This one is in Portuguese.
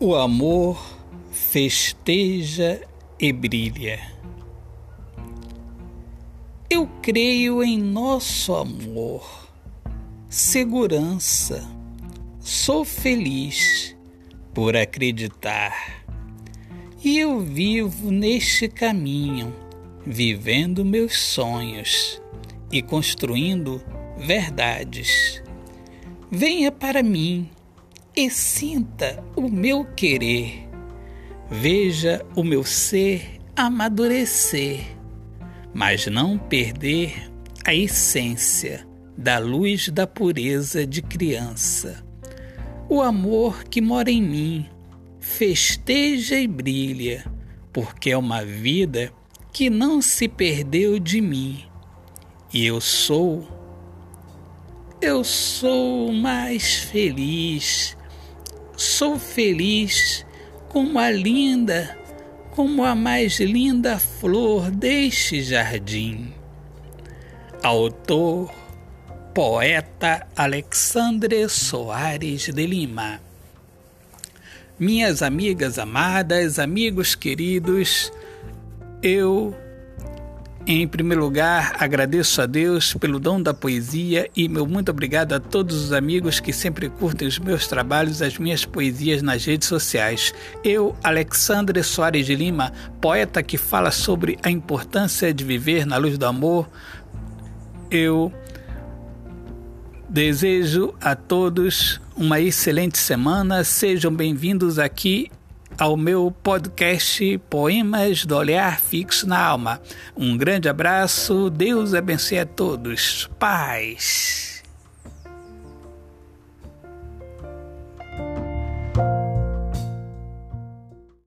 O amor festeja e brilha. Eu creio em nosso amor, segurança. Sou feliz por acreditar. E eu vivo neste caminho, vivendo meus sonhos e construindo verdades. Venha para mim e sinta o meu querer. Veja o meu ser amadurecer, mas não perder a essência da luz da pureza de criança. O amor que mora em mim festeja e brilha, porque é uma vida que não se perdeu de mim. E eu sou, eu sou mais feliz Sou feliz como a linda, como a mais linda flor deste jardim. Autor, poeta Alexandre Soares de Lima. Minhas amigas amadas, amigos queridos, eu em primeiro lugar, agradeço a Deus pelo dom da poesia e meu muito obrigado a todos os amigos que sempre curtem os meus trabalhos, as minhas poesias nas redes sociais. Eu, Alexandre Soares de Lima, poeta que fala sobre a importância de viver na luz do amor, eu desejo a todos uma excelente semana. Sejam bem-vindos aqui ao meu podcast Poemas do Olhar Fixo na Alma. Um grande abraço, Deus abençoe a todos. Paz.